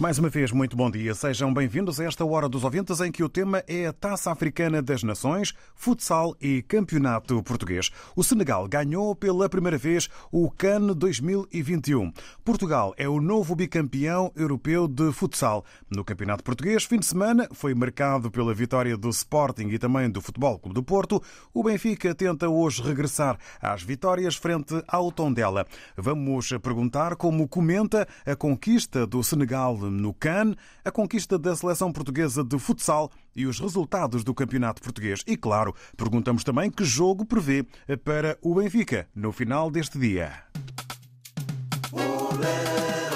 Mais uma vez, muito bom dia. Sejam bem-vindos a esta Hora dos Ouvintes, em que o tema é a Taça Africana das Nações, futsal e campeonato português. O Senegal ganhou pela primeira vez o CAN 2021. Portugal é o novo bicampeão europeu de futsal. No campeonato português, fim de semana, foi marcado pela vitória do Sporting e também do Futebol Clube do Porto. O Benfica tenta hoje regressar às vitórias frente ao Tondela. Vamos perguntar como comenta a conquista do Senegal no CAN, a conquista da seleção portuguesa de futsal e os resultados do campeonato português. E, claro, perguntamos também que jogo prevê para o Benfica no final deste dia. na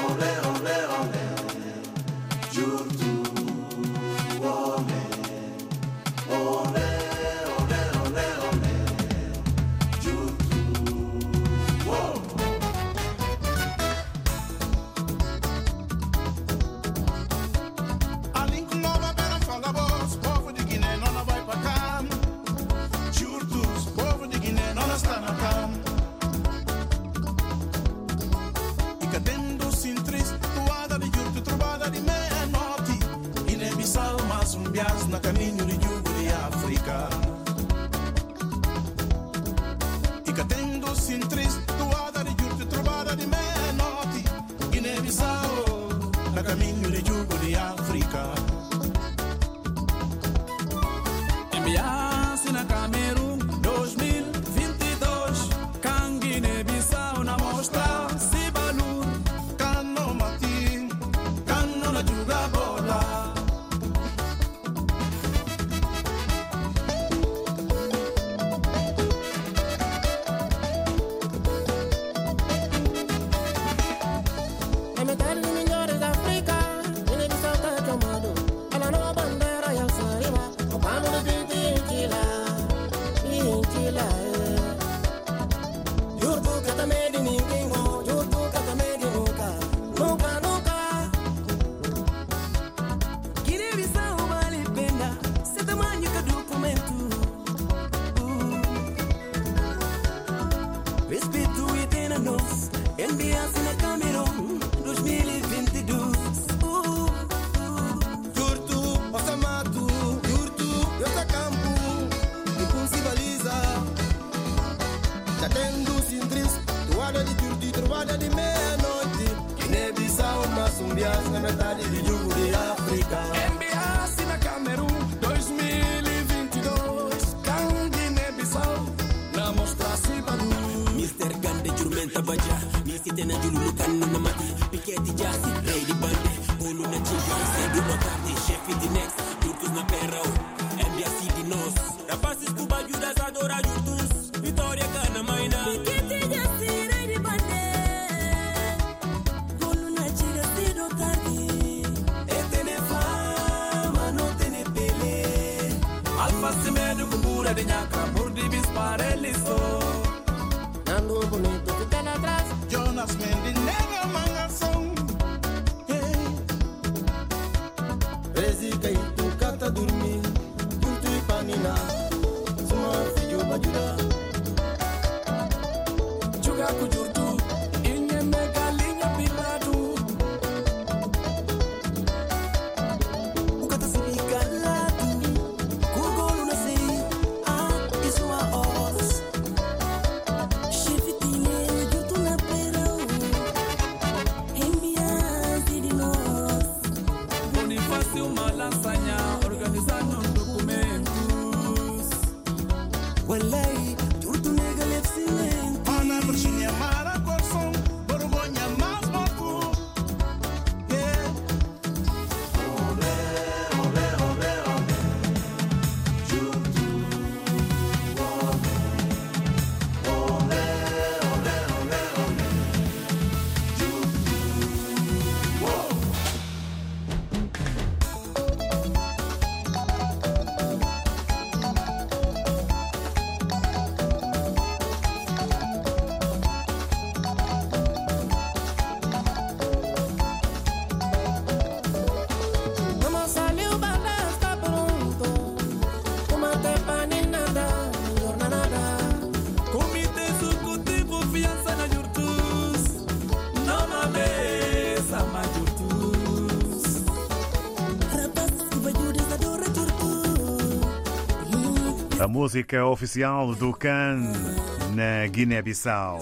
cambias música oficial do CAN na Guiné-Bissau.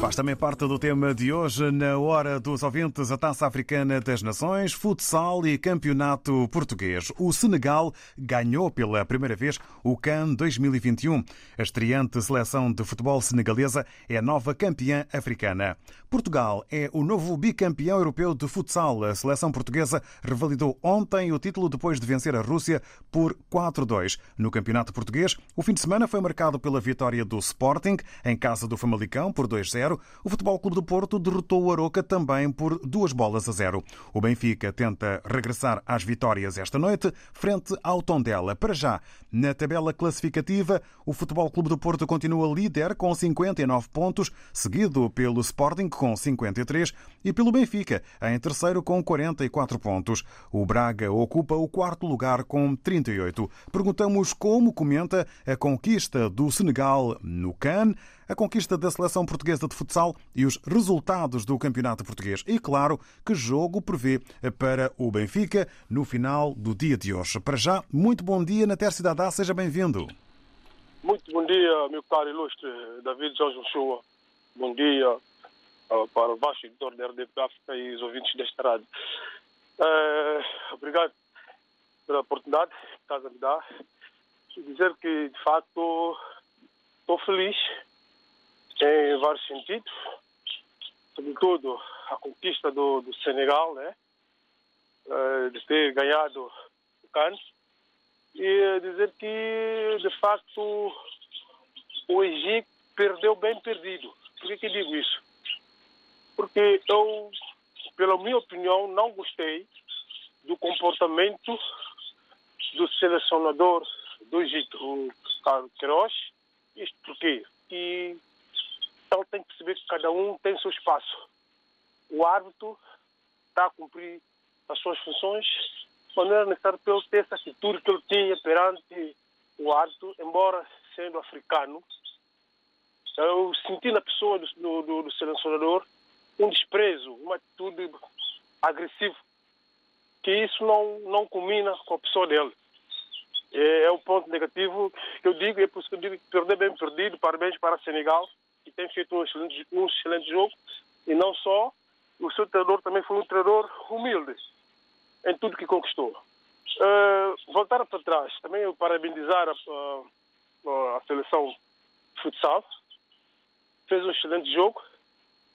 Faz também parte do tema de hoje, na Hora dos Ouvintes, a Taça Africana das Nações, futsal e campeonato português. O Senegal ganhou pela primeira vez o CAN 2021. A estreante seleção de futebol senegalesa é a nova campeã africana. Portugal é o novo bicampeão europeu de futsal. A seleção portuguesa revalidou ontem o título depois de vencer a Rússia por 4-2. No campeonato português, o fim de semana foi marcado pela vitória do Sporting em casa do Famalicão por 2-0. O Futebol Clube do Porto derrotou o Aroca também por duas bolas a zero. O Benfica tenta regressar às vitórias esta noite frente ao Tondela. Para já, na tabela classificativa, o Futebol Clube do Porto continua líder com 59 pontos, seguido pelo Sporting com 53 e pelo Benfica em terceiro com 44 pontos. O Braga ocupa o quarto lugar com 38. Perguntamos como comenta a conquista do Senegal no CAN a conquista da seleção portuguesa de futsal e os resultados do campeonato português. E, claro, que jogo prevê para o Benfica no final do dia de hoje. Para já, muito bom dia na Terça Cidadá, seja bem-vindo. Muito bom dia, meu caro ilustre David Jorge Ochoa. Bom dia uh, para o vasto editor da RDP África e os ouvintes desta rádio. Uh, obrigado pela oportunidade que estás a me dar. Dizer que, de facto, estou feliz em vários sentidos, sobretudo a conquista do, do Senegal, né? Uh, de ter ganhado o CAN e dizer que de facto o Egito perdeu bem perdido. Por que, que digo isso? Porque eu, pela minha opinião, não gostei do comportamento do selecionador do Egito, o Carlos Queiroz. Isto porquê? E então tem que perceber que cada um tem seu espaço. O árbitro está a cumprir as suas funções, mas não era necessário ele ter essa atitude que ele tinha perante o árbitro, embora sendo africano. Eu senti na pessoa do, do, do selecionador um desprezo, uma atitude agressiva, que isso não, não combina com a pessoa dele. É, é o ponto negativo que eu digo, é por isso que eu digo perder bem perdido, parabéns para Senegal, que tem feito um excelente, um excelente jogo, e não só, o seu treinador também foi um treinador humilde em tudo que conquistou. Uh, voltar para trás, também eu parabenizar a, a, a seleção futsal, fez um excelente jogo,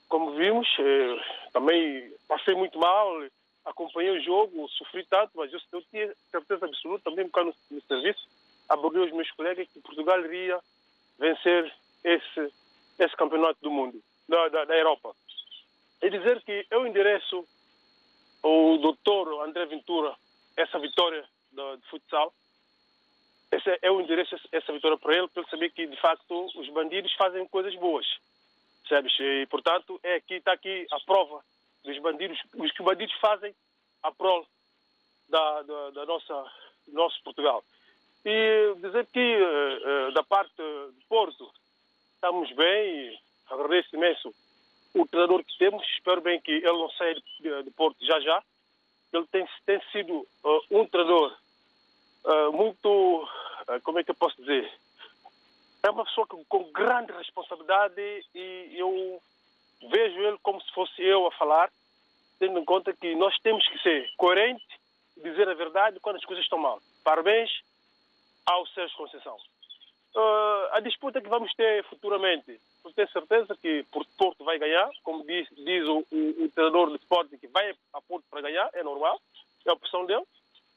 como vimos, eh, também passei muito mal, acompanhei o jogo, sofri tanto, mas eu, eu tinha certeza absoluta, também por no, no serviço, abordei os meus colegas que Portugal iria vencer esse esse campeonato do mundo, da, da, da Europa. E dizer que eu endereço ao doutor André Ventura essa vitória do, de futsal. Esse, eu endereço essa vitória para ele, para ele saber que, de facto, os bandidos fazem coisas boas. Sabes? E, portanto, é aqui, está aqui a prova dos bandidos, os que os bandidos fazem a prol da, da, da nossa nosso Portugal. E dizer que, uh, uh, da parte de Porto, estamos bem e agradeço imenso o treinador que temos. Espero bem que ele não saia de, de Porto já já. Ele tem, tem sido uh, um treinador uh, muito, uh, como é que eu posso dizer? É uma pessoa que, com grande responsabilidade e eu vejo ele como se fosse eu a falar, tendo em conta que nós temos que ser coerentes dizer a verdade quando as coisas estão mal. Parabéns ao Sérgio Conceição. Uh, a disputa que vamos ter futuramente, eu tenho certeza que Porto vai ganhar, como diz, diz o, o, o, treinador de esporte que vai a Porto para ganhar, é normal, é a opção dele.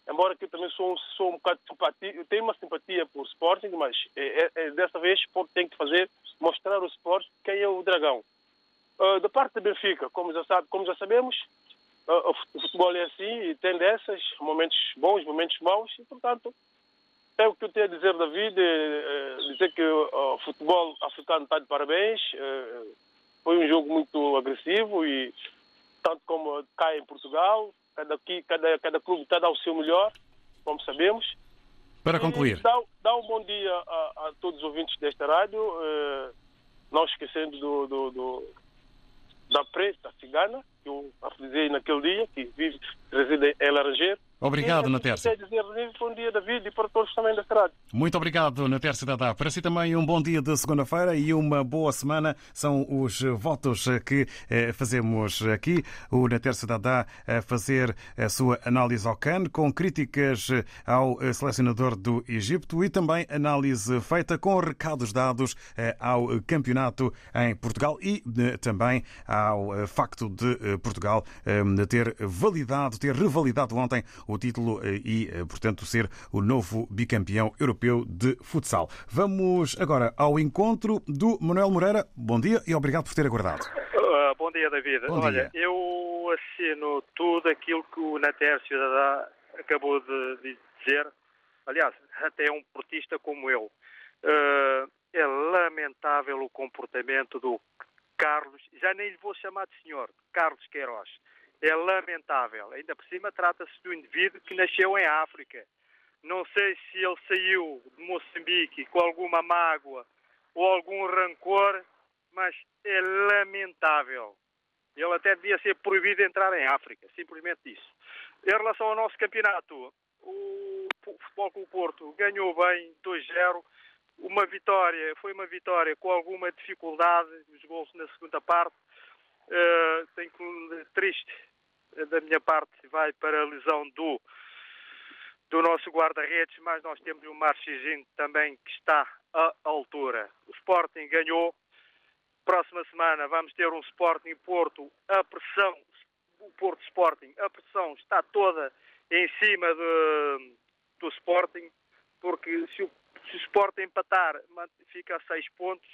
Embora que eu também sou, sou um bocado simpatia, eu tenho uma simpatia por Sporting, mas é, é, é, dessa vez Porto tem que fazer, mostrar ao Sport quem é o dragão. Uh, da parte do Benfica, como já, sabe, como já sabemos, uh, o futebol é assim e tem dessas, momentos bons, momentos maus, e portanto é o que eu tenho a dizer, David, é, dizer que o futebol africano está de parabéns. É, foi um jogo muito agressivo e tanto como cai em Portugal, cada, aqui, cada, cada clube está a dar o seu melhor, como sabemos. Para concluir. Dá, dá, um bom dia a, a, todos os ouvintes desta rádio, é, não esquecendo do, do, do, da preta cigana, que eu avisei naquele dia, que vive, reside em Laranjeiro. Obrigado, E Natércio. quero dizer bom dia, David, e para todos também da rádio. Muito obrigado, Natércio Dadá. Para si também um bom dia de segunda-feira e uma boa semana. São os votos que eh, fazemos aqui. O Natércio Dadá a fazer a sua análise ao CAN, com críticas ao eh, selecionador do Egito e também análise feita com recados dados eh, ao campeonato em Portugal e também ao facto de Portugal ter validado, ter revalidado ontem o título e, portanto, ser o novo bicampeão europeu de futsal. Vamos agora ao encontro do Manuel Moreira. Bom dia e obrigado por ter aguardado. Ah, bom dia, David. Bom Olha, dia. eu assino tudo aquilo que o Natércio Dadá acabou de, de dizer. Aliás, até um portista como eu. Ah, é lamentável o comportamento do Carlos, já nem lhe vou chamar de senhor, Carlos Queiroz. É lamentável. Ainda por cima trata-se de um indivíduo que nasceu em África. Não sei se ele saiu de Moçambique com alguma mágoa ou algum rancor, mas é lamentável. Ele até devia ser proibido de entrar em África, simplesmente isso. Em relação ao nosso campeonato, o Futebol Clube Porto ganhou bem 2-0. Uma vitória, foi uma vitória com alguma dificuldade, os gols na segunda parte. Uh, tenho que, triste da minha parte, vai para a lesão do, do nosso guarda-redes, mas nós temos o Marchezinho também que está à altura. O Sporting ganhou. Próxima semana vamos ter um Sporting Porto. A pressão, o Porto Sporting, a pressão está toda em cima de, do Sporting, porque se o, se o Sporting empatar, fica a seis pontos.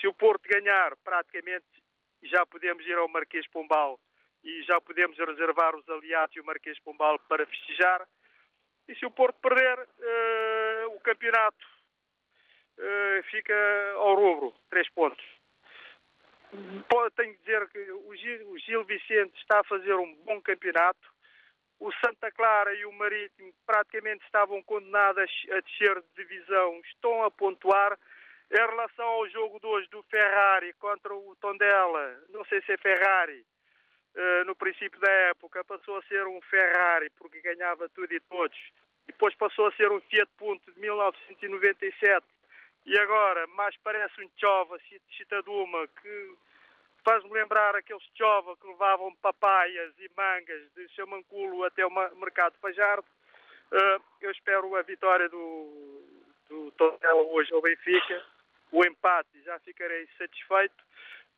Se o Porto ganhar, praticamente já podemos ir ao Marquês Pombal e já podemos reservar os aliados e o Marquês Pombal para festejar. E se o Porto perder, uh, o campeonato uh, fica ao rubro, três pontos. Tenho que dizer que o Gil, o Gil Vicente está a fazer um bom campeonato. O Santa Clara e o Marítimo praticamente estavam condenados a descer de divisão, estão a pontuar. Em relação ao jogo de hoje do Ferrari contra o Tondela, não sei se é Ferrari, Uh, no princípio da época passou a ser um Ferrari porque ganhava tudo e todos. Depois passou a ser um Fiat Punto de 1997 e agora mais parece um Chova Citaduma que faz-me lembrar aqueles Chova que levavam papaias e mangas de Chamanculo até o mercado Fajardo. Uh, eu espero a vitória do, do Tondela hoje ao Benfica. O empate já ficarei satisfeito.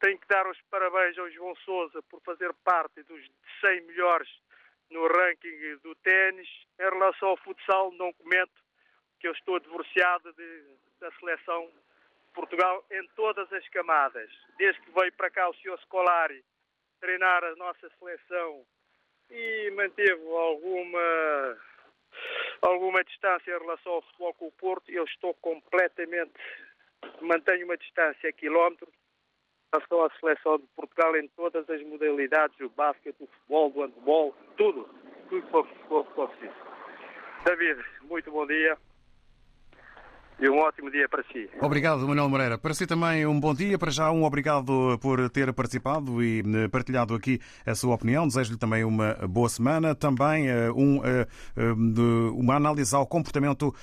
Tenho que dar os parabéns ao João Sousa por fazer parte dos 100 melhores no ranking do ténis. Em relação ao futsal, não comento que eu estou divorciado de, da seleção de Portugal em todas as camadas. Desde que veio para cá o Sr. Scolari treinar a nossa seleção e manteve alguma alguma distância em relação ao futebol com o Porto, eu estou completamente mantenho uma distância a quilómetros relação à seleção de Portugal em todas as modalidades, o basquete, o futebol, o handball, tudo. Tudo for, for preciso. David, muito bom dia. E um ótimo dia para si. Obrigado, Manuel Moreira. Para si também um bom dia. Para já, um obrigado por ter participado e eh, partilhado aqui a sua opinião. Desejo-lhe também uma boa semana. Também eh, um, eh, uma análise ao comportamento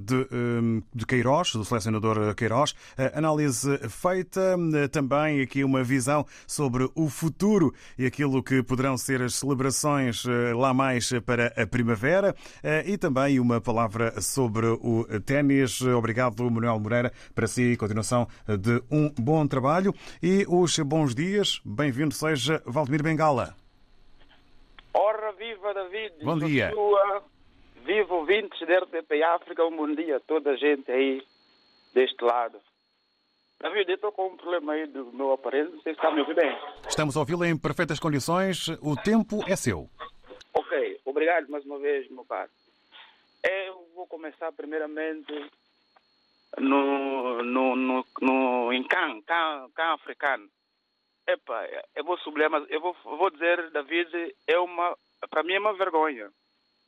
de, de Queiroz, do selecionador Queiroz. Análise feita. Também aqui uma visão sobre o futuro e aquilo que poderão ser as celebrações lá mais para a primavera. E também uma palavra sobre o ténis. Obrigado, Manuel Moreira. Para si, continuação de um bom trabalho e os bons dias. Bem-vindo seja Valdemir Bengala. Ora, viva David! Bom dia! Sua, viva ouvintes da RTP África, um bom dia a toda a gente aí deste lado. David, eu estou com um problema aí do meu aparelho, não sei se está me ouvindo bem. Estamos a ouvi-lo em perfeitas condições, o tempo é seu. Ok, obrigado mais uma vez, meu caro. Eu vou começar primeiramente no, no, no, no em Can, Can, Can africano. Epa, eu vou sublinhar, mas eu vou, vou dizer, David, é uma, para mim é uma vergonha.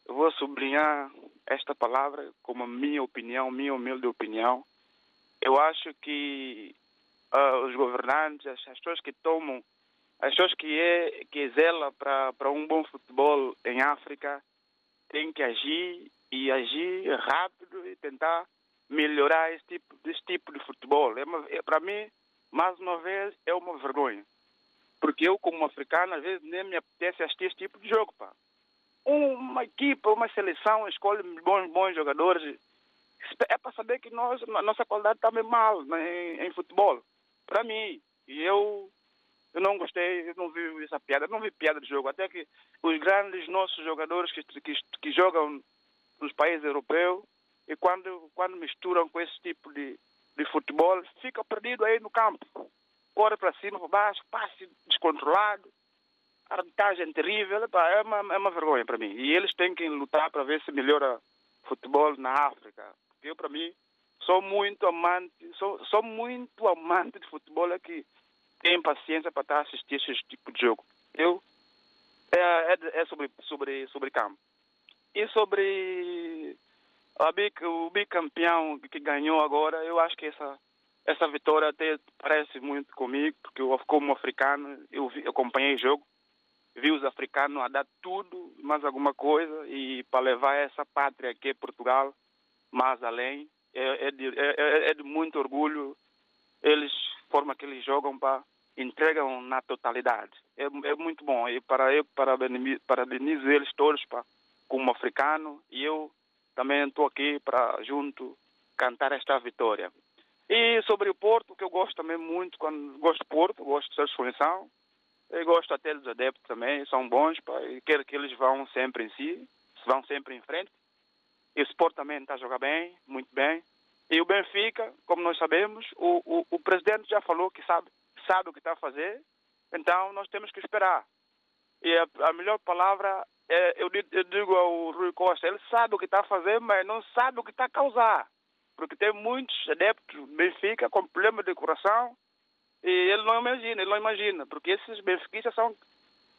Eu vou sublinhar esta palavra como minha opinião, minha humilde opinião. Eu acho que uh, os governantes, as, as pessoas que tomam as pessoas que é que zela para para um bom futebol em África têm que agir e agir rápido e tentar melhorar esse tipo, tipo de futebol. É é, para mim, mais uma vez, é uma vergonha. Porque eu, como africano, às vezes nem me apetece assistir esse tipo de jogo. Pá. Uma equipa, uma seleção escolhe bons, bons jogadores. É para saber que nós, a nossa qualidade está bem mal né, em, em futebol. Para mim. E eu, eu não gostei, eu não vi essa piada. Eu não vi piada de jogo. Até que os grandes nossos jogadores que, que, que jogam nos países europeus e quando, quando misturam com esse tipo de, de futebol, fica perdido aí no campo. Corre para cima, para baixo, passe descontrolado, arbitragem terrível, epá, é, uma, é uma vergonha para mim. E eles têm que lutar para ver se melhora futebol na África. Porque eu, para mim, sou muito amante, sou, sou muito amante de futebol é que tem paciência para estar a assistir esse tipo de jogo. Eu, é, é, é sobre, sobre, sobre campo. E sobre o bicampeão que ganhou agora, eu acho que essa, essa vitória até parece muito comigo, porque eu, como africano, eu, vi, eu acompanhei o jogo, vi os africanos a dar tudo, mais alguma coisa, e para levar essa pátria que é Portugal mais além, é, é, de, é, é de muito orgulho eles, forma que eles jogam, para entregam na totalidade. É, é muito bom. E para eu parabenizo, parabenizo eles todos pá, como africano e eu também estou aqui para junto cantar esta vitória. E sobre o Porto, que eu gosto também muito, quando gosto do Porto, gosto da exposição, eu gosto até dos adeptos também, são bons, pá, e quero que eles vão sempre em si, vão sempre em frente. E o Sport também está a jogar bem, muito bem. E o Benfica, como nós sabemos, o, o, o presidente já falou que sabe, sabe o que está a fazer, então nós temos que esperar. E a, a melhor palavra, é, eu, eu digo ao Rui Costa, ele sabe o que está a fazer, mas não sabe o que está a causar. Porque tem muitos adeptos Benfica com problema de coração e ele não imagina, ele não imagina, porque esses benfiquistas são,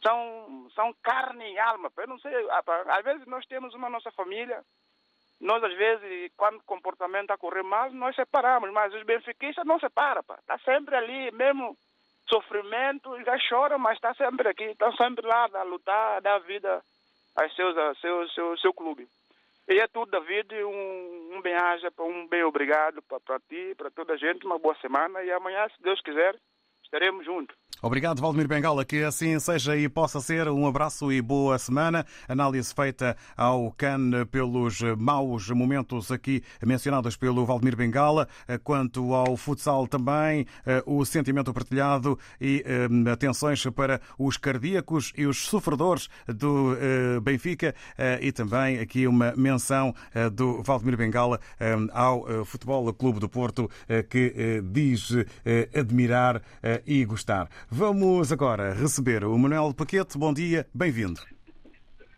são, são carne e alma. Eu não sei, às vezes nós temos uma nossa família, nós às vezes, quando o comportamento está a correr mal, nós separamos, mas os benfiquistas não separam, está sempre ali, mesmo sofrimento, já choram, mas está sempre aqui, estão sempre lá a lutar, a dar vida aos seus, a seu, seu, seu clube. E é tudo, David, um, um bem-aja, um bem obrigado para ti, para toda a gente, uma boa semana e amanhã, se Deus quiser, estaremos juntos. Obrigado, Valdemir Bengala. Que assim seja e possa ser. Um abraço e boa semana. Análise feita ao CAN pelos maus momentos aqui mencionados pelo Valdemir Bengala. Quanto ao futsal também, o sentimento partilhado e atenções para os cardíacos e os sofredores do Benfica. E também aqui uma menção do Valdemir Bengala ao Futebol Clube do Porto, que diz admirar e gostar. Vamos agora receber o Manuel Paquete. Bom dia, bem-vindo.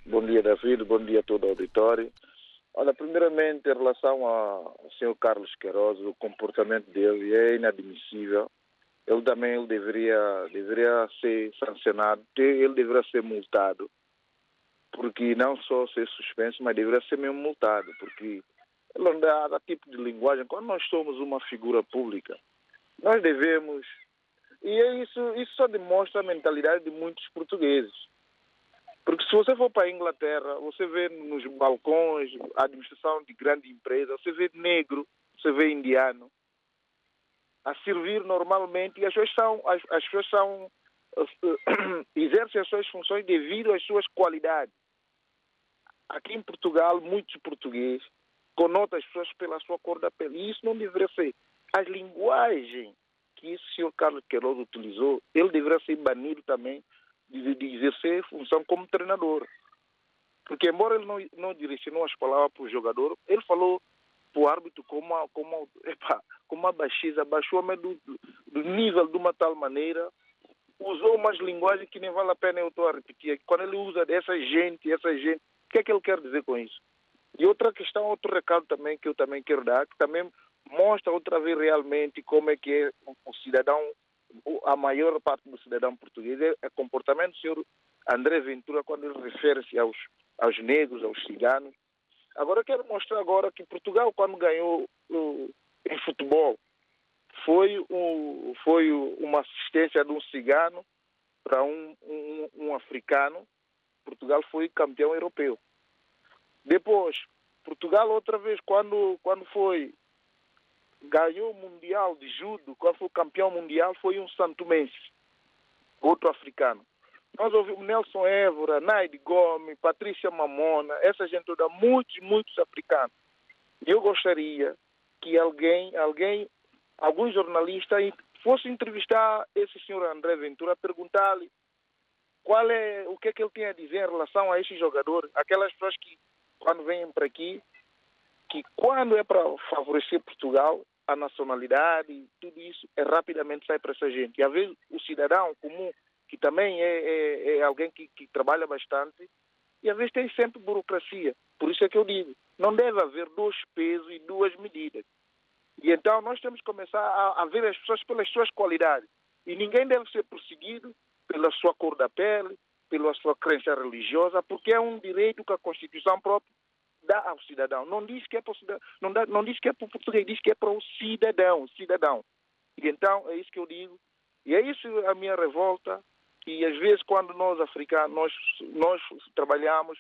Bom dia, David. Bom dia a todo o auditório. Olha, primeiramente, em relação ao senhor Carlos Queiroz, o comportamento dele é inadmissível. Ele também ele deveria, deveria ser sancionado, ele deveria ser multado, porque não só ser suspenso, mas deveria ser mesmo multado, porque ele dá, dá tipo de linguagem. Quando nós somos uma figura pública, nós devemos e é isso, isso só demonstra a mentalidade de muitos portugueses. Porque se você for para a Inglaterra, você vê nos balcões, a administração de grande empresa, você vê negro, você vê indiano a servir normalmente e as pessoas são, as, as pessoas são exercem as suas funções devido às suas qualidades. Aqui em Portugal, muitos portugueses conotam as pessoas pela sua cor da pele. E isso não deveria ser. As linguagens que esse senhor Carlos Queiroz utilizou, ele deveria ser banido também de, de exercer função como treinador. Porque, embora ele não, não direcionou as palavras para o jogador, ele falou para o árbitro com uma, com uma, epa, com uma baixeza, baixou do, do nível de uma tal maneira, usou umas linguagens que nem vale a pena eu estou a repetir. Quando ele usa dessa gente, essa gente, o que é que ele quer dizer com isso? E outra questão, outro recado também que eu também quero dar, que também mostra outra vez realmente como é que é o cidadão, a maior parte do cidadão português, é o comportamento do senhor André Ventura quando ele refere-se aos, aos negros, aos ciganos. Agora quero mostrar agora que Portugal, quando ganhou uh, em futebol, foi, um, foi uma assistência de um cigano para um, um, um africano, Portugal foi campeão europeu. Depois, Portugal outra vez, quando, quando foi ganhou o Mundial de Judo, quando foi campeão mundial, foi um santomense, outro africano. Nós ouvimos Nelson Évora, Naide Gomes, Patrícia Mamona, essa gente toda, muitos, muitos africanos. Eu gostaria que alguém, alguém, algum jornalista fosse entrevistar esse senhor André Ventura, perguntar-lhe qual é, o que é que ele tem a dizer em relação a esses jogadores, aquelas pessoas que, quando vêm para aqui, que quando é para favorecer Portugal, a nacionalidade, tudo isso, é rapidamente sai para essa gente. E às vezes o cidadão comum, que também é, é, é alguém que, que trabalha bastante, e às vezes tem sempre burocracia. Por isso é que eu digo, não deve haver dois pesos e duas medidas. E então nós temos que começar a, a ver as pessoas pelas suas qualidades. E ninguém deve ser perseguido pela sua cor da pele, pela sua crença religiosa, porque é um direito que a Constituição própria dá ao cidadão. Não diz que é para o cidadão, não, dá, não diz que é para o português, diz que é para o cidadão, cidadão. E então é isso que eu digo. E é isso a minha revolta. E às vezes quando nós africanos nós, nós trabalhamos,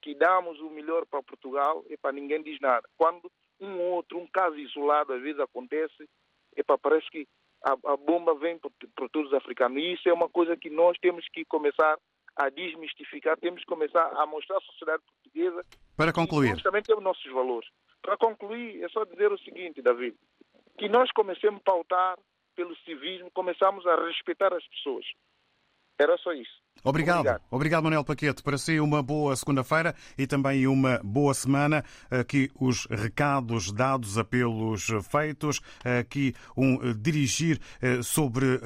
que damos o melhor para Portugal, e para ninguém diz nada. Quando um outro, um caso isolado às vezes acontece, e para parece que a, a bomba vem para, todos os africanos. E isso é uma coisa que nós temos que começar a desmistificar, temos que começar a mostrar à sociedade portuguesa. Para concluir. Também temos nossos valores. Para concluir, é só dizer o seguinte, David, que nós comecemos a pautar pelo civismo, começamos a respeitar as pessoas. Era só isso. Obrigado. Obrigado. Obrigado, Manuel Paquete. Para si, uma boa segunda-feira e também uma boa semana. Aqui os recados dados, apelos feitos. Aqui um dirigir sobre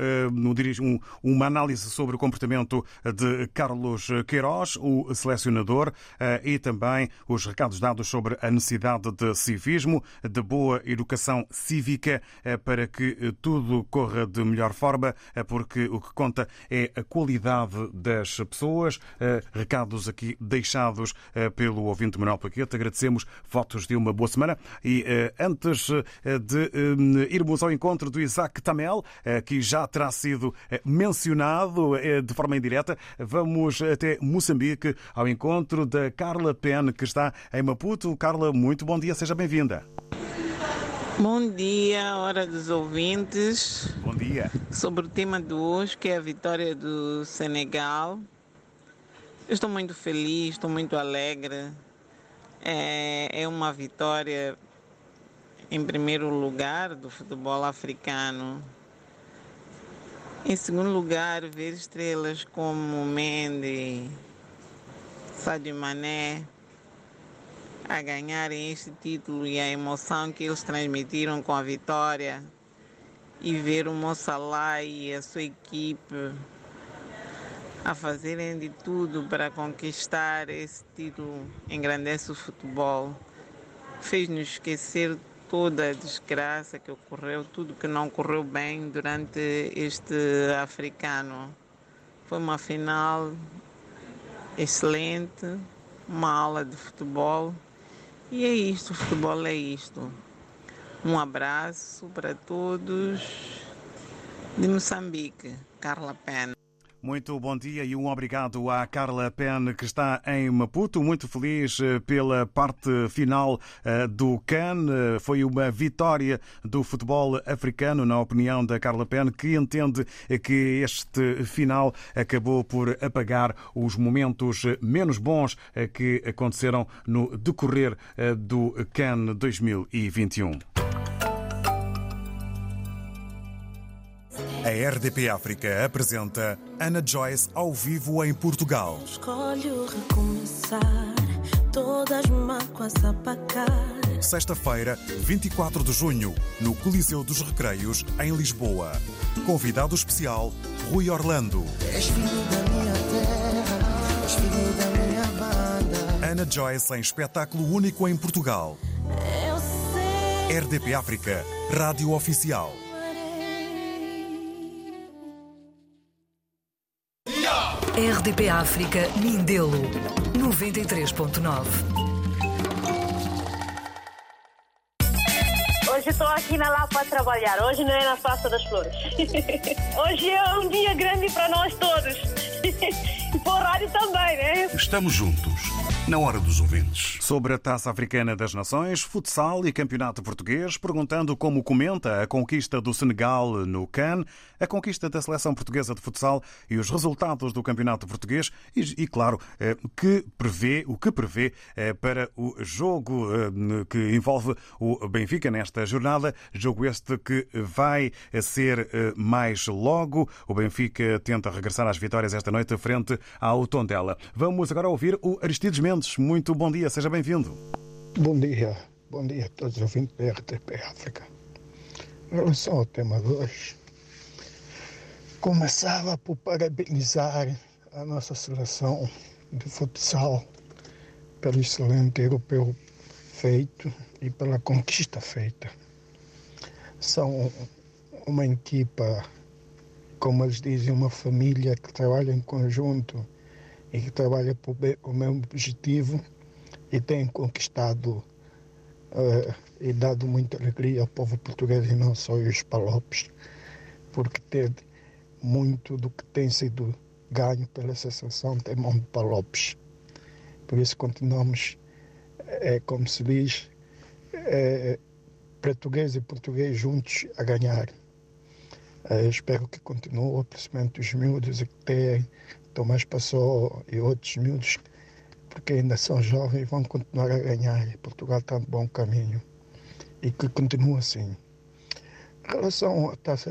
um, uma análise sobre o comportamento de Carlos Queiroz, o selecionador, e também os recados dados sobre a necessidade de civismo, de boa educação cívica, para que tudo corra de melhor forma, porque o que conta é a qualidade das pessoas. Eh, recados aqui deixados eh, pelo ouvinte Manuel Paquete. Agradecemos votos de uma boa semana. E eh, antes de irmos ao encontro do Isaac Tamel, que já terá sido mencionado de forma indireta, vamos até Moçambique ao encontro da Carla Pen, que está em Maputo. Carla, muito bom dia, seja bem-vinda. Bom dia, hora dos ouvintes. Bom dia. Sobre o tema de hoje, que é a vitória do Senegal. Eu estou muito feliz, estou muito alegre. É, é uma vitória, em primeiro lugar, do futebol africano. Em segundo lugar, ver estrelas como Mendy, Sadio Mané, a ganharem este título e a emoção que eles transmitiram com a vitória e ver o Moçalá e a sua equipe a fazerem de tudo para conquistar esse título engrandece o futebol. Fez-nos esquecer toda a desgraça que ocorreu, tudo que não correu bem durante este africano. Foi uma final excelente, uma aula de futebol e é isto, futebol é isto. Um abraço para todos de Moçambique, Carla Pena. Muito bom dia e um obrigado à Carla Pen, que está em Maputo. Muito feliz eh, pela parte final eh, do CAN. Eh, foi uma vitória do futebol africano, na opinião da Carla Pen, que entende que este final acabou por apagar os momentos menos bons que aconteceram no decorrer do CAN 2021. A RDP África apresenta Ana Joyce ao vivo em Portugal. Escolho recomeçar, todas mágoas apagar. Sexta-feira, 24 de junho, no Coliseu dos Recreios, em Lisboa. Convidado especial, Rui Orlando. És filho da minha terra, és filho da minha banda. Ana Joyce em espetáculo único em Portugal. Eu sei. RDP África, Rádio Oficial. RDP África, Mindelo, 93.9. Hoje estou aqui na Lapa a trabalhar, hoje não é na Praça das Flores. Hoje é um dia grande para nós todos. E para o rádio também, né? Estamos juntos, na hora dos ouvintes. Sobre a Taça Africana das Nações, futsal e campeonato português, perguntando como comenta a conquista do Senegal no CAN, a conquista da seleção portuguesa de futsal e os resultados do campeonato português e, e claro, eh, que prevê, o que prevê eh, para o jogo eh, que envolve o Benfica nesta jornada, jogo este que vai ser mais logo. O Benfica tenta regressar às vitórias esta noite frente ao Tondela. Vamos agora ouvir o Aristides Mendes. Muito bom dia, seja bem-vindo. Bom dia, bom dia a todos os ouvintes da RTP África. Em relação ao tema de hoje, começava por parabenizar a nossa seleção de futsal pelo excelente europeu feito e pela conquista feita. São uma equipa, como eles dizem, uma família que trabalha em conjunto e que trabalha por o mesmo objetivo e tem conquistado uh, e dado muita alegria ao povo português e não só os palopes, porque teve muito do que tem sido ganho pela associação tem mão de palopes. Por isso continuamos, é, como se diz, é, português e português juntos a ganhar. Espero que continue, principalmente os miúdos que têm, Tomás Passou e outros miúdos, porque ainda são jovens e vão continuar a ganhar. Portugal está no bom caminho. E que continue assim. Em relação à taça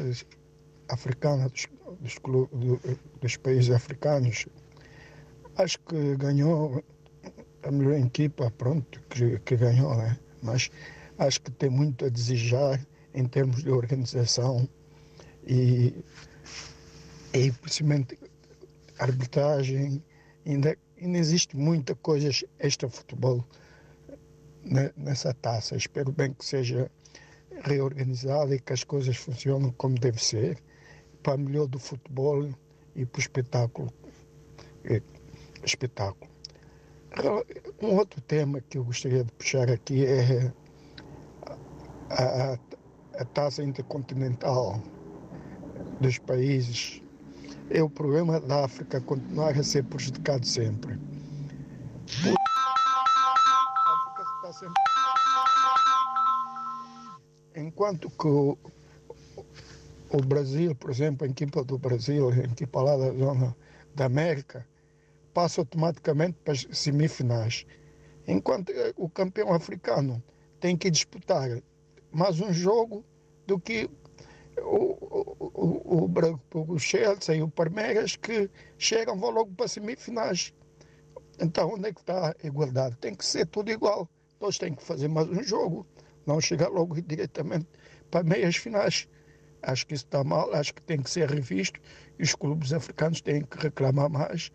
africana dos, dos, dos países africanos, acho que ganhou a melhor equipa, pronto, que, que ganhou, né? Mas acho que tem muito a desejar em termos de organização e, e principalmente arbitragem. Ainda, ainda existe muita coisa extra futebol nessa taça. Espero bem que seja reorganizada e que as coisas funcionem como deve ser para melhor do futebol e para o espetáculo. espetáculo. Um outro tema que eu gostaria de puxar aqui é a, a, a taxa intercontinental dos países. É o problema da África continuar a ser prejudicado sempre. Enquanto que o, o Brasil, por exemplo, a equipa do Brasil, a equipa lá da zona da América, passa automaticamente para as semifinais. Enquanto o campeão africano tem que disputar mais um jogo do que o, o, o, o Chelsea e o Palmeiras que chegam vão logo para semifinais. Então onde é que está a igualdade? Tem que ser tudo igual. Todos têm que fazer mais um jogo, não chegar logo diretamente para meias finais. Acho que isso está mal, acho que tem que ser revisto e os clubes africanos têm que reclamar mais.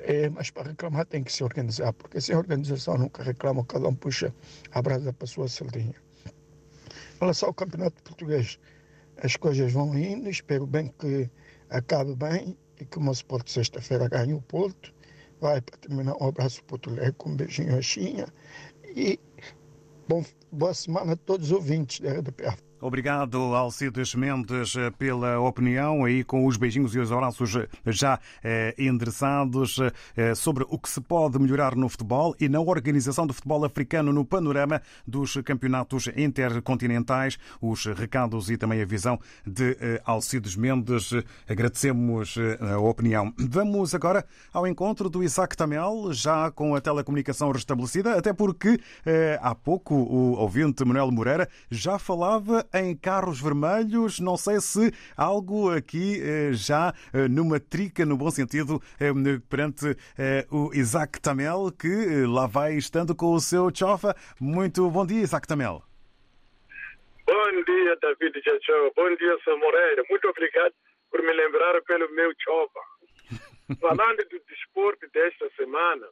É, mas para reclamar tem que se organizar, porque sem organização nunca reclama, cada um puxa a brasa para a sua sardinha. Em relação ao campeonato português, as coisas vão indo, espero bem que acabe bem e que o nosso Porto sexta-feira ganhe o Porto. Vai para terminar um abraço para o Tuleco, um beijinho a Xinha e bom, boa semana a todos os ouvintes da RDP. Obrigado, Alcides Mendes, pela opinião aí com os beijinhos e os abraços já eh, endereçados eh, sobre o que se pode melhorar no futebol e na organização do futebol africano no panorama dos campeonatos intercontinentais. Os recados e também a visão de eh, Alcides Mendes. Agradecemos a opinião. Vamos agora ao encontro do Isaac Tamel, já com a telecomunicação restabelecida, até porque há pouco o ouvinte Manuel Moreira já falava em carros vermelhos. Não sei se algo aqui eh, já eh, numa trica, no bom sentido, eh, perante o Isaac Tamel, que lá vai estando com o seu chofa. Muito bom dia, Isaac Tamel. Bom dia, David Jachou. Bom dia, Sr. Moreira. Muito obrigado por me lembrar pelo meu chofa. Falando do desporto desta semana,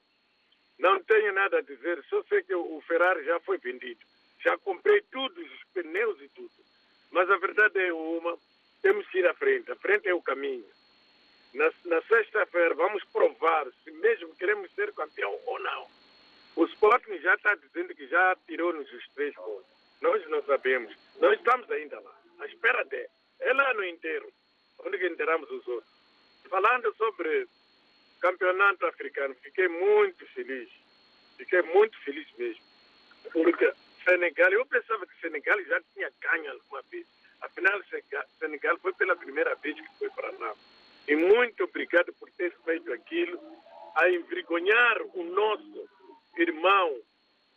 não tenho nada a dizer, só sei que o Ferrari já foi vendido. Já comprei tudo, os pneus e tudo. Mas a verdade é uma, temos que ir à frente. A frente é o caminho. Na, na sexta-feira vamos provar se mesmo queremos ser campeão ou não. O Sporting já está dizendo que já tirou-nos os três pontos. Nós não sabemos. Nós estamos ainda lá, à espera de. É lá no enterro, onde que enterramos os outros. Falando sobre campeonato africano, fiquei muito feliz. Fiquei muito feliz mesmo. Porque Senegal, eu pensava que Senegal já tinha ganho alguma vez. Afinal, Senegal foi pela primeira vez que foi para lá. E muito obrigado por ter feito aquilo, a envergonhar o nosso irmão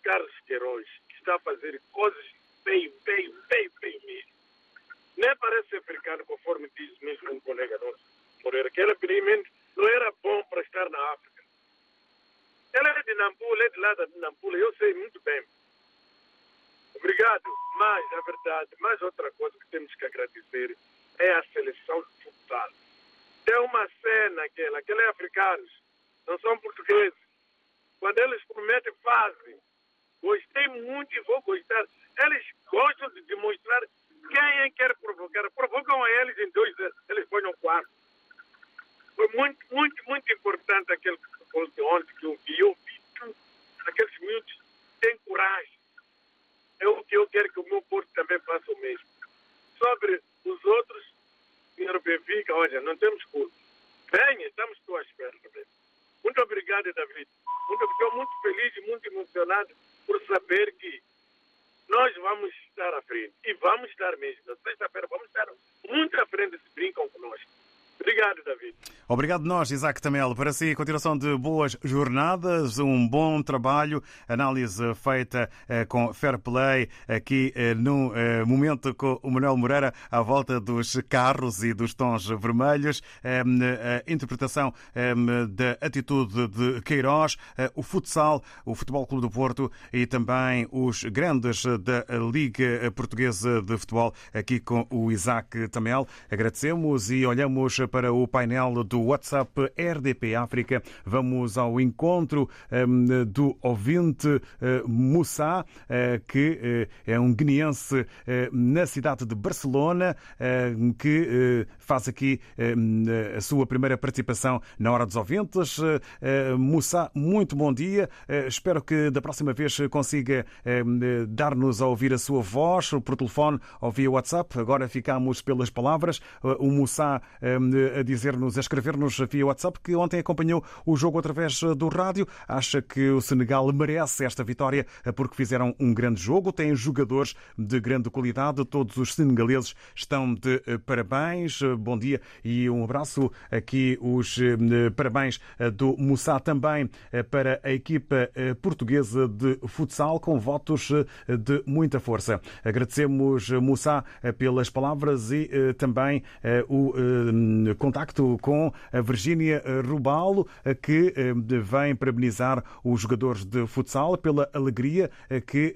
Carlos Queiroz, que está a fazer coisas bem, bem, bem, bem mesmo. Nem parece africano, conforme diz mesmo um colega nosso, Moreira, que ele aparentemente não era bom para estar na África. Ele é de Nampula, é de lá de Nampula, eu sei muito bem. Obrigado. Mas, na verdade, mais outra coisa que temos que agradecer é a seleção de futsal. Tem uma cena aquela, aqueles é africanos, não são portugueses. Quando eles prometem, fazem. Gostei muito e vou gostar. Eles gostam de demonstrar quem é que quer provocar. Provocam a eles em dois, eles põem um quarto. Foi muito, muito, muito importante aquele futebol de ontem que eu vi. Eu vi tudo. Aqueles miúdos têm coragem. Que eu quero que o meu povo também faça o mesmo. Sobre os outros, senhor Benfica, olha, não temos culpa. Venha, estamos à espera também. Muito obrigado, David. Muito, estou muito feliz e muito emocionado por saber que nós vamos estar à frente. E vamos estar mesmo. Na sexta-feira vamos estar muito à frente se brincam conosco. Obrigado, David. Obrigado nós, Isaac Tamel. Para si, continuação de boas jornadas, um bom trabalho, análise feita eh, com fair play aqui eh, no eh, momento com o Manuel Moreira à volta dos carros e dos tons vermelhos, eh, a interpretação eh, da atitude de Queiroz, o futsal, o Futebol Clube do Porto e também os grandes da Liga Portuguesa de Futebol aqui com o Isaac Tamel. Agradecemos e olhamos para o painel do WhatsApp RDP África. Vamos ao encontro um, do ouvinte uh, Moussa, uh, que uh, é um guineense na cidade de Barcelona, que faz aqui a sua primeira participação na Hora dos Ouvintes. Moussa, muito bom dia. Espero que da próxima vez consiga dar-nos a ouvir a sua voz por telefone ou via WhatsApp. Agora ficamos pelas palavras. O Moussa a dizer-nos, a escrever-nos via WhatsApp que ontem acompanhou o jogo através do rádio. Acha que o Senegal merece esta vitória porque fizeram um grande jogo, têm jogadores de grande qualidade. Todos os senegaleses estão de parabéns. Bom dia e um abraço. Aqui os parabéns do Moussa também para a equipa portuguesa de futsal com votos de muita força. Agradecemos, Moussa, pelas palavras e também o contacto com a Virgínia Rubalo, que vem parabenizar os jogadores de futsal pela alegria que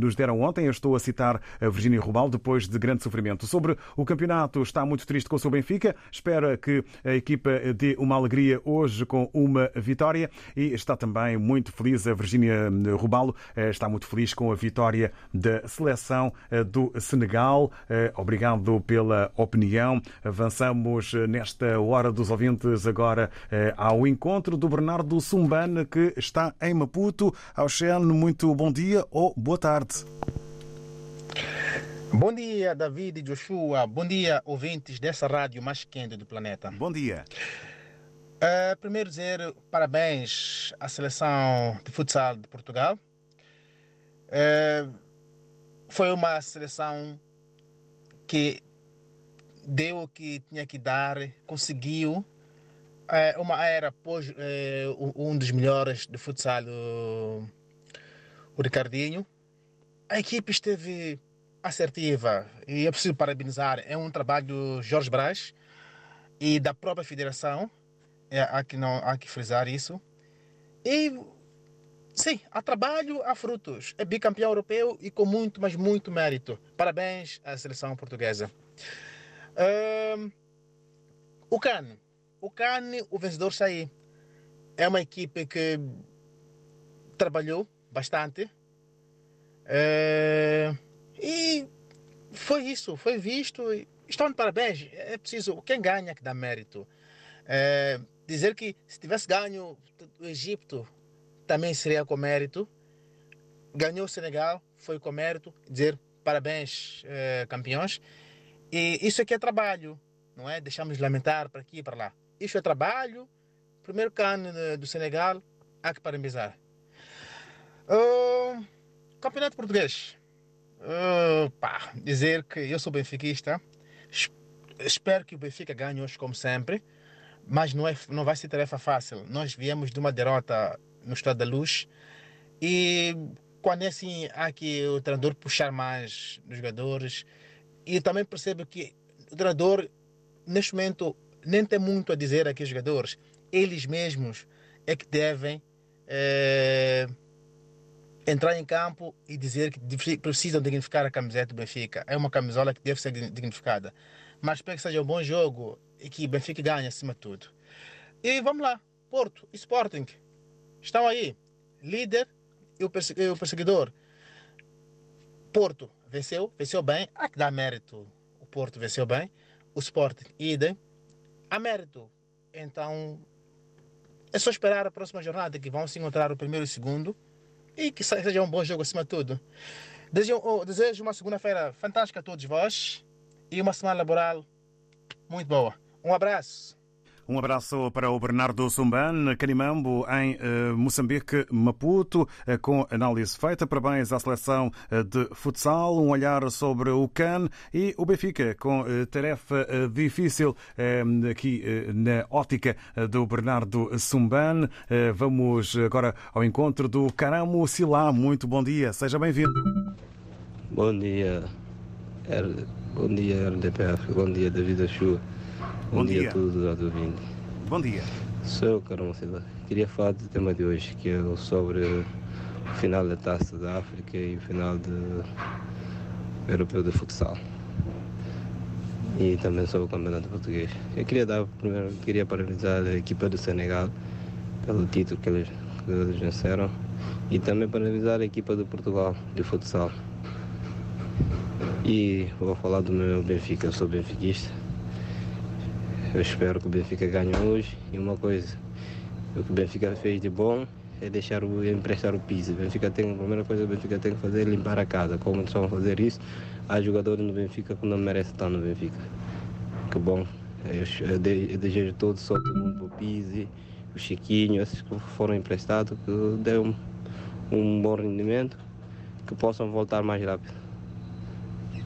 nos deram ontem. Eu estou a citar a Virgínia Rubalo depois de grande sofrimento. Sobre o campeonato, está muito triste com o seu Benfica. Espera que a equipa dê uma alegria hoje com uma vitória e está também muito feliz a Virgínia Rubalo. Está muito feliz com a vitória da seleção do Senegal. Obrigado pela opinião. Avançamos nesta hora dos ouvintes agora ao encontro do Bernardo Sumbane, que está em Maputo. Auxene, muito bom dia ou boa tarde. Bom dia, David e Joshua. Bom dia, ouvintes dessa rádio mais quente do planeta. Bom dia. Uh, primeiro dizer parabéns à seleção de futsal de Portugal. Uh, foi uma seleção que deu o que tinha que dar, conseguiu uh, uma era pós um dos melhores de futsal, o, o Ricardinho. A equipe esteve assertiva e é preciso parabenizar. É um trabalho do Jorge Brás e da própria federação. É, há, que não, há que frisar isso. E sim, há trabalho, há frutos. É bicampeão europeu e com muito, mas muito mérito. Parabéns à seleção portuguesa. O CAN. O CAN, o vencedor sair. É uma equipe que trabalhou bastante. Uh, e foi isso, foi visto. Estão de parabéns. É preciso, quem ganha que dá mérito. É, dizer que se tivesse ganho o Egito também seria com mérito. Ganhou o Senegal, foi com mérito, dizer parabéns, eh, campeões. E isso aqui é trabalho, não é? Deixamos de lamentar para aqui e para lá. Isso é trabalho. Primeiro cano do Senegal, há que parabenizar. Uh, campeonato português. Uh, pá, dizer que eu sou benfiquista. Espero que o Benfica ganhe hoje, como sempre. Mas não, é, não vai ser tarefa fácil. Nós viemos de uma derrota no Estado da Luz. E quando é assim, há que o treinador puxar mais nos jogadores. E também percebo que o treinador, neste momento, nem tem muito a dizer aqui aos jogadores. Eles mesmos é que devem é, entrar em campo e dizer que precisam dignificar a camiseta do Benfica. É uma camisola que deve ser dignificada. Mas espero que seja um bom jogo e que Benfica ganhe acima de tudo. E vamos lá, Porto e Sporting estão aí, líder e o perseguidor. Porto venceu, venceu bem, há que dar mérito. O Porto venceu bem, o Sporting idem. Há mérito. Então é só esperar a próxima jornada que vão se encontrar o primeiro e o segundo e que seja um bom jogo acima de tudo. Desejo, oh, desejo uma segunda-feira fantástica a todos vós e uma semana laboral muito boa. Um abraço. Um abraço para o Bernardo Sumban, Canimambo, em uh, Moçambique, Maputo, uh, com análise feita. Parabéns à seleção uh, de futsal, um olhar sobre o CAN e o Benfica, com tarefa difícil aqui na ótica do Bernardo Sumban. Vamos agora ao encontro do Caramo Silá. Muito bom dia, seja bem-vindo. Bom dia, bom dia RDPF, bom dia David Achua. Bom, Bom dia. dia a todos os ouvintes. Bom dia. Sou eu, Carol Silva. Queria falar do tema de hoje, que é sobre o final da Taça da África e o final do Europeu de Futsal. E também sobre o Campeonato Português. Eu queria dar, primeiro, queria parabenizar a equipa do Senegal pelo título que eles, que eles venceram e também parabenizar a equipa do Portugal de futsal. E vou falar do meu Benfica, eu sou benfiquista eu espero que o Benfica ganhe hoje. E uma coisa, o que o Benfica fez de bom é deixar o emprestar o piso. O Benfica tem, a primeira coisa que o Benfica tem que fazer é limpar a casa. Como eles vão fazer isso? Há jogadores no Benfica que não merecem estar no Benfica. Que bom. Eu, eu, de, eu desejo todos sorte do mundo para o Pise, o Chiquinho, esses que foram emprestados, que dê um, um bom rendimento, que possam voltar mais rápido.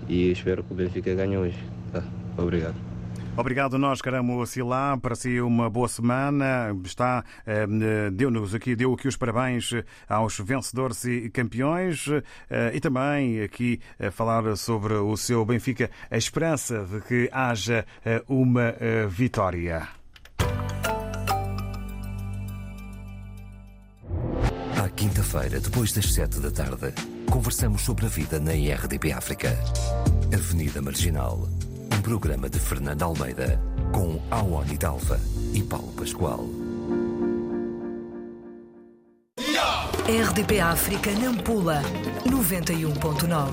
E espero que o Benfica ganhe hoje. Tá? Obrigado. Obrigado, nós Caramo Silá. Para si, uma boa semana. Está, eh, deu-nos aqui, deu aqui os parabéns aos vencedores e campeões eh, e também aqui falar sobre o seu Benfica, a esperança de que haja eh, uma vitória. À quinta-feira, depois das sete da tarde, conversamos sobre a vida na IRDP África. Avenida Marginal um programa de Fernando Almeida com Awani Dalva e Paulo Pascoal. RDP África Nampula 91.9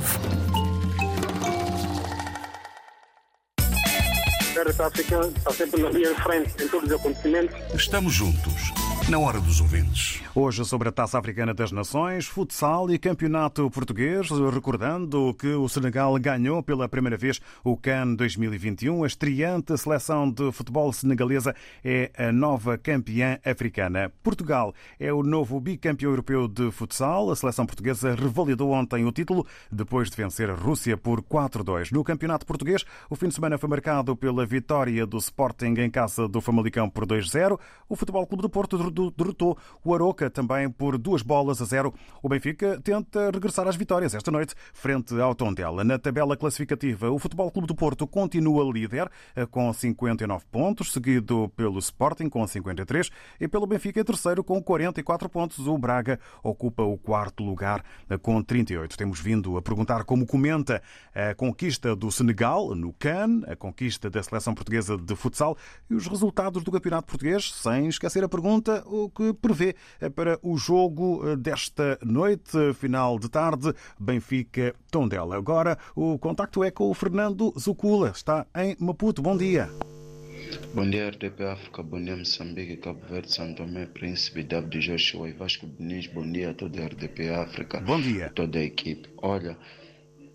RDP África está sempre na linha de frente em todos os acontecimentos. Estamos juntos na hora dos ouvintes. Hoje, sobre a Taça Africana das Nações, futsal e campeonato português, recordando que o Senegal ganhou pela primeira vez o CAN 2021. A estreante seleção de futebol senegalesa é a nova campeã africana. Portugal é o novo bicampeão europeu de futsal. A seleção portuguesa revalidou ontem o título depois de vencer a Rússia por 4-2. No campeonato português, o fim de semana foi marcado pela vitória do Sporting em casa do Famalicão por 2-0. O Futebol Clube do Porto derrotou o Aroca também por duas bolas a zero. O Benfica tenta regressar às vitórias esta noite frente ao Tondela. Na tabela classificativa, o Futebol Clube do Porto continua líder eh, com 59 pontos, seguido pelo Sporting com 53 e pelo Benfica terceiro com 44 pontos. O Braga ocupa o quarto lugar eh, com 38. Temos vindo a perguntar como comenta a conquista do Senegal no CAN, a conquista da seleção portuguesa de futsal e os resultados do Campeonato Português, sem esquecer a pergunta o que prevê para o jogo eh, desta noite, final de tarde, Benfica-Tondela. Agora o contacto é com o Fernando Zucula, está em Maputo. Bom dia. Bom dia, RDP África, bom dia, Moçambique, Cabo Verde, São Tomé, Príncipe, David Joshua e Vasco Diniz. Bom dia a toda a RDP África. Bom dia. Toda a equipe. Olha,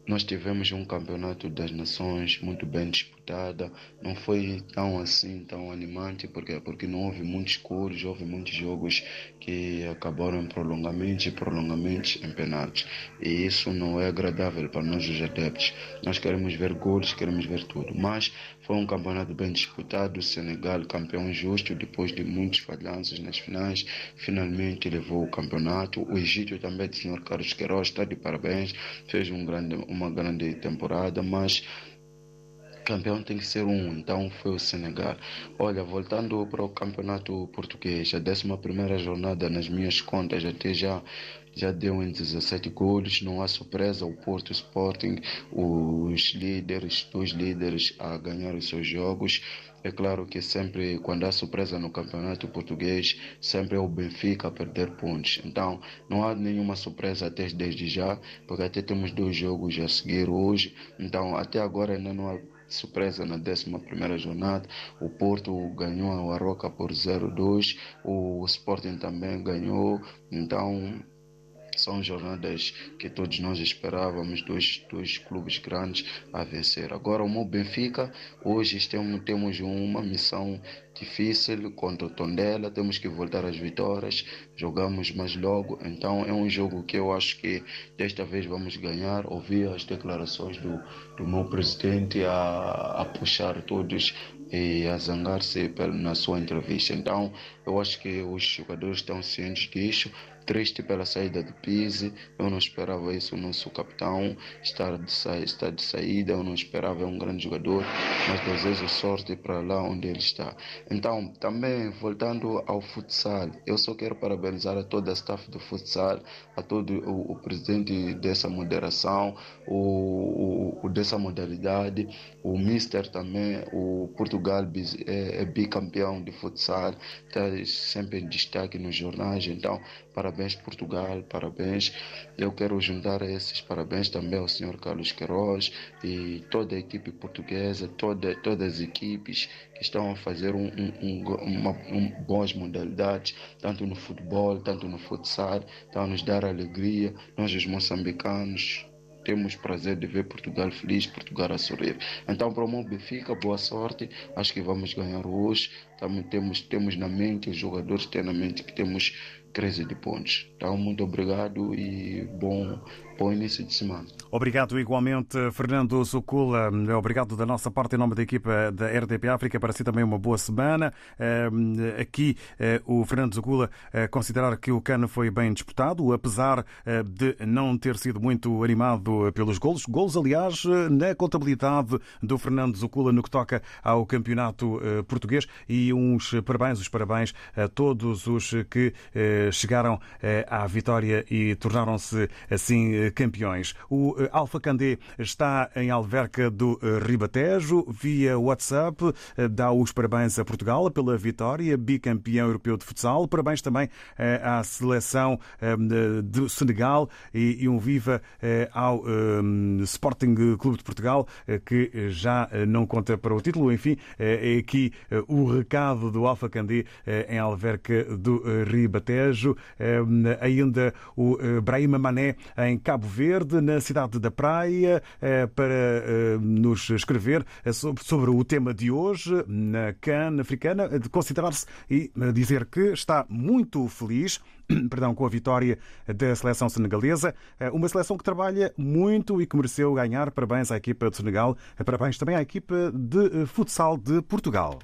nós tivemos um campeonato das nações muito bem Não foi tão assim, tão animante, porque, porque não houve muitos cores, houve muitos jogos que acabaram em prolongamentos e prolongamentos em penaltis. E isso não é agradável para nós os adeptos. Nós queremos ver gols, queremos ver tudo. Mas foi um campeonato bem disputado. Senegal, campeão justo, depois de muitos falhanços nas finais, finalmente levou o campeonato. O Egito também, o senhor Carlos Queiroz, está de parabéns, fez um grande, uma grande temporada, mas campeão tem que ser um, então foi o Senegal. Olha, voltando para o campeonato português, a 11 jornada nas minhas contas até já já deu em 17 gols, não há surpresa, o Porto Sporting, os líderes, dois líderes a ganhar os seus jogos. É claro que sempre, quando há surpresa no campeonato português, sempre é o Benfica a perder pontos. Então, não há nenhuma surpresa até desde já, porque até temos dois jogos a seguir hoje. Então, até agora ainda não há surpresa na 11 jornada. O Porto ganhou a Aroca por 0-2, o Sporting também ganhou. Então, são jornadas que todos nós esperávamos, dois, dois clubes grandes a vencer. Agora, o meu Benfica, hoje temos, temos uma missão difícil contra o Tondela, temos que voltar às vitórias, jogamos mais logo, então é um jogo que eu acho que desta vez vamos ganhar. Ouvi as declarações do, do meu presidente a, a puxar todos e a zangar-se na sua entrevista. Então, eu acho que os jogadores estão cientes disso. Triste pela saída de Pise, eu não esperava isso. O nosso capitão estar de, sa de saída, eu não esperava. É um grande jogador, mas desejo sorte para lá onde ele está. Então, também voltando ao futsal, eu só quero parabenizar a toda a staff do futsal, a todo o, o presidente dessa moderação, o, o, dessa modalidade, o Mister também, o Portugal é, é bicampeão de futsal, está sempre em destaque nos jornais. Então, parabéns Portugal, parabéns. Eu quero juntar esses parabéns também ao senhor Carlos Queiroz e toda a equipe portuguesa, toda, todas as equipes que estão a fazer um, um, uma, um, boas modalidades, tanto no futebol, tanto no futsal, estão a nos dar alegria. Nós, os moçambicanos, temos prazer de ver Portugal feliz, Portugal a sorrir. Então, para o meu Benfica, boa sorte. Acho que vamos ganhar hoje. Também temos, temos na mente, os jogadores têm na mente que temos crise de pontos. Então, muito obrigado e bom, bom início de semana. Obrigado igualmente, Fernando Zucula. Obrigado da nossa parte em nome da equipa da RDP África. Para si também uma boa semana. Aqui o Fernando Zucula considerar que o Cano foi bem disputado, apesar de não ter sido muito animado pelos golos. Golos, aliás, na contabilidade do Fernando Zucula no que toca ao campeonato português. E uns parabéns, os parabéns a todos os que chegaram à vitória e tornaram-se assim campeões. O Alfa Candé está em Alverca do Ribatejo, via WhatsApp, dá os parabéns a Portugal pela vitória, bicampeão europeu de futsal. Parabéns também à seleção do Senegal e um viva ao Sporting Clube de Portugal, que já não conta para o título. Enfim, é aqui o recado do Alfa Candé em Alverca do Ribatejo. Ainda o Brahima Mané em Cabo Verde, na cidade da Praia, para nos escrever sobre o tema de hoje, na CAN africana, de considerar-se e dizer que está muito feliz perdão, com a vitória da seleção senegalesa. Uma seleção que trabalha muito e que mereceu ganhar. Parabéns à equipa de Senegal. Parabéns também à equipa de futsal de Portugal.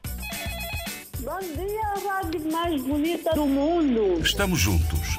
Bom dia, a rádio mais bonita do mundo. Estamos juntos,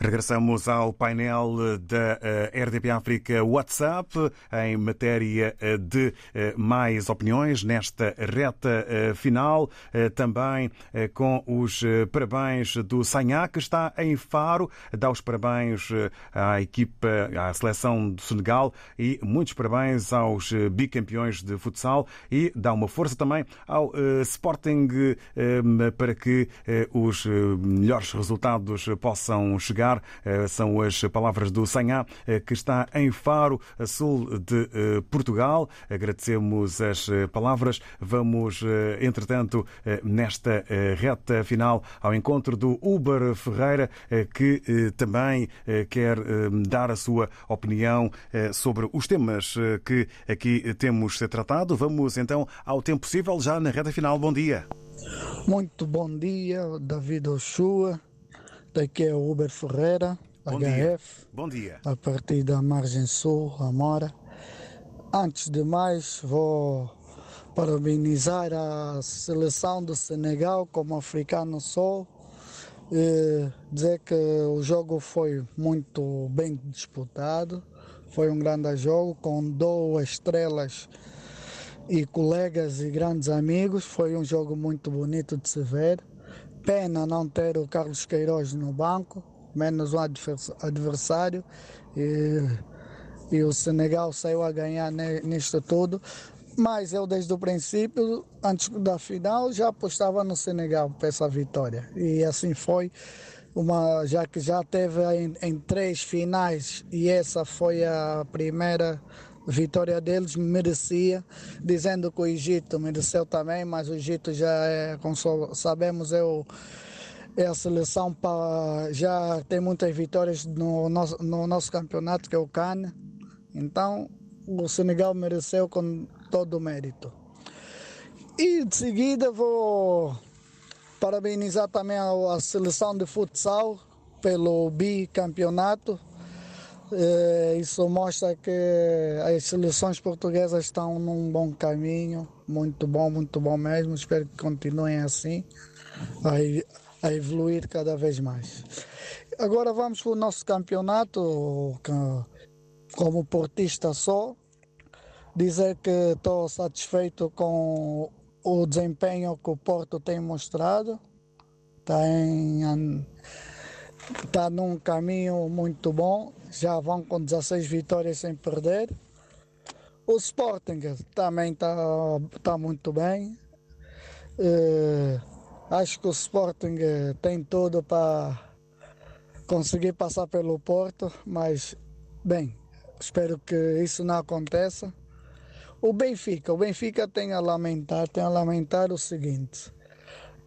Regressamos ao painel da RDP África WhatsApp em matéria de mais opiniões nesta reta final. Também com os parabéns do Sanhá, que está em Faro. Dá os parabéns à equipa, à seleção do Senegal e muitos parabéns aos bicampeões de futsal e dá uma força também ao Sporting para que os melhores resultados possam chegar chegar. São as palavras do Sanhá, que está em Faro, a sul de Portugal. Agradecemos as palavras. Vamos, entretanto, nesta reta final ao encontro do Uber Ferreira, que também quer dar a sua opinião sobre os temas que aqui temos tratado. Vamos então ao tempo possível, já na reta final. Bom dia. Muito bom dia, David Oshua. Daqui é o Uber Ferreira, Bom HF. dia. Bom dia. A partir da Margem Sul, Amora. Antes de mais, vou parabenizar a seleção do Senegal como africano sou. E dizer que o jogo foi muito bem disputado. Foi um grande jogo com duas estrelas e colegas e grandes amigos. Foi um jogo muito bonito de se ver. Pena não ter o Carlos Queiroz no banco, menos um advers- adversário. E, e o Senegal saiu a ganhar nisto tudo. Mas eu, desde o princípio, antes da final, já apostava no Senegal para essa vitória. E assim foi. Uma, já que já teve em, em três finais e essa foi a primeira vitória deles, merecia, dizendo que o Egito mereceu também, mas o Egito já é, como sabemos, é, o, é a seleção para já tem muitas vitórias no nosso, no nosso campeonato, que é o CAN. Então, o Senegal mereceu com todo o mérito. E de seguida vou parabenizar também a, a seleção de futsal pelo bicampeonato. Eh, Isso mostra que as seleções portuguesas estão num bom caminho, muito bom, muito bom mesmo. Espero que continuem assim, a, evoluir cada vez mais. Agora vamos para o nosso campeonato, como portista só, dizer que estou satisfeito com o desempenho que o Porto tem mostrado. Está em está num caminho muito bom, já vão com 16 vitórias sem perder. O Sporting também está tá muito bem. Eh, acho que o Sporting eh, tem tudo para conseguir passar pelo Porto, mas bem, espero que isso não aconteça. O Benfica, o Benfica tem a lamentar, tem a lamentar o seguinte.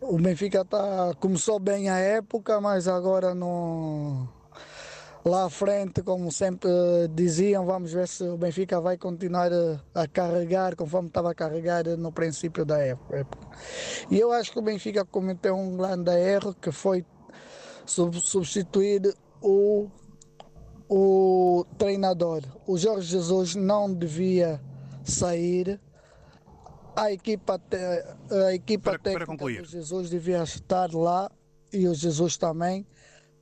O Benfica tá, começou bem a época, mas agora no, lá à frente, como sempre diziam, vamos ver se o Benfica vai continuar a, carregar conforme estava a carregar no princípio da época. E eu acho que o Benfica cometeu um grande erro que foi sub- substituir o, o treinador. O Jorge Jesus não devia sair. A equipa, te- a equipa técnica do Jesus devia estar lá e o Jesus também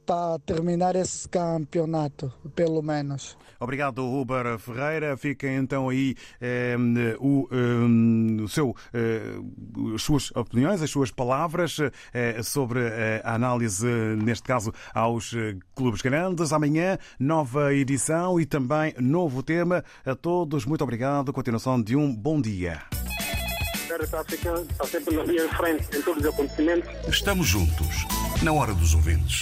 para terminar esse campeonato, pelo menos. Obrigado, Uber Ferreira. Fica então aí eh, o, eh, o seu, eh, as suas opiniões, as suas palavras eh, sobre eh, a análise, neste caso, aos eh, clubes grandes. Amanhã, nova edição e também novo tema. A todos, muito obrigado. Continuação de um bom dia. África está sempre na frente em todos os acontecimentos. Estamos juntos, na hora dos ouvintes.